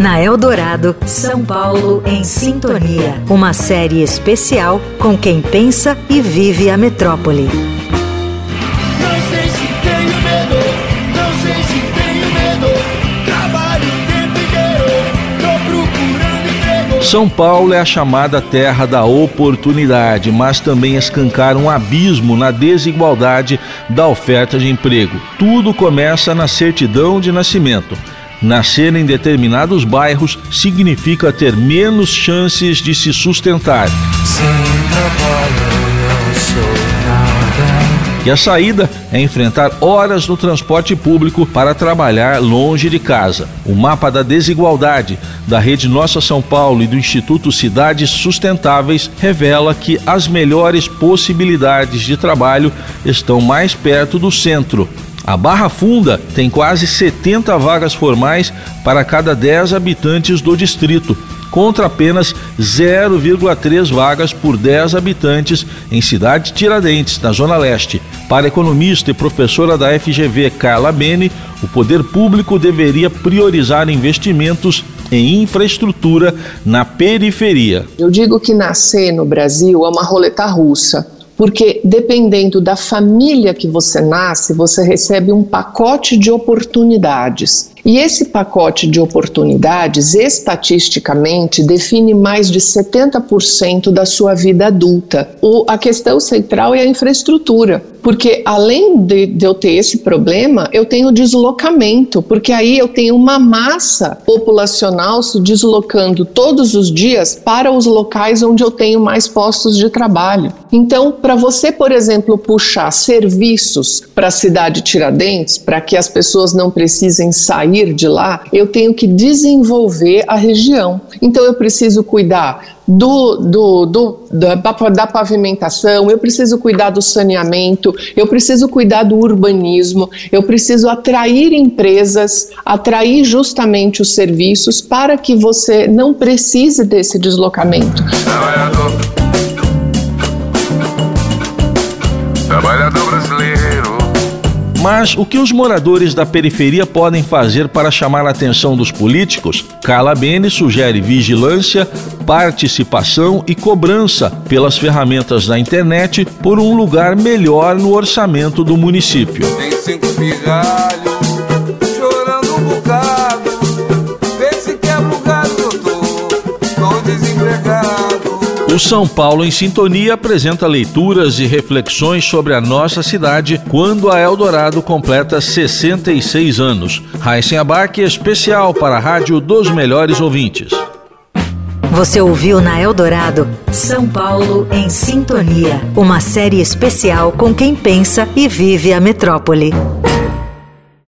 Na Eldorado, São Paulo em Sintonia. Uma série especial com quem pensa e vive a metrópole. Não sei se tenho medo, não sei se tenho medo. Trabalho o tempo inteiro, tô procurando emprego. São Paulo é a chamada terra da oportunidade, mas também escancara um abismo na desigualdade da oferta de emprego. Tudo começa na certidão de nascimento. Nascer em determinados bairros significa ter menos chances de se sustentar. E a saída é enfrentar horas no transporte público para trabalhar longe de casa. O mapa da desigualdade da Rede Nossa São Paulo e do Instituto Cidades Sustentáveis revela que as melhores possibilidades de trabalho estão mais perto do centro. A Barra Funda tem quase 70 vagas formais para cada 10 habitantes do distrito, contra apenas 0,3 vagas por 10 habitantes em Cidade Tiradentes, na Zona Leste. Para economista e professora da FGV Carla Bene, o poder público deveria priorizar investimentos em infraestrutura na periferia. Eu digo que nascer no Brasil é uma roleta russa. Porque dependendo da família que você nasce, você recebe um pacote de oportunidades. E esse pacote de oportunidades, estatisticamente, define mais de 70% da sua vida adulta. O, a questão central é a infraestrutura, porque além de, de eu ter esse problema, eu tenho deslocamento, porque aí eu tenho uma massa populacional se deslocando todos os dias para os locais onde eu tenho mais postos de trabalho. Então, para você, por exemplo, puxar serviços para a cidade Tiradentes, para que as pessoas não precisem sair de lá, eu tenho que desenvolver a região. Então, eu preciso cuidar do, do, do, da, da pavimentação, eu preciso cuidar do saneamento, eu preciso cuidar do urbanismo, eu preciso atrair empresas, atrair justamente os serviços para que você não precise desse deslocamento. Trabalhador Mas o que os moradores da periferia podem fazer para chamar a atenção dos políticos? Carla Bene sugere vigilância, participação e cobrança pelas ferramentas da internet por um lugar melhor no orçamento do município. Tem cinco O São Paulo em Sintonia apresenta leituras e reflexões sobre a nossa cidade quando a Eldorado completa 66 anos. Raíssen Abac especial para a Rádio dos Melhores Ouvintes. Você ouviu na Eldorado São Paulo em Sintonia. Uma série especial com quem pensa e vive a metrópole.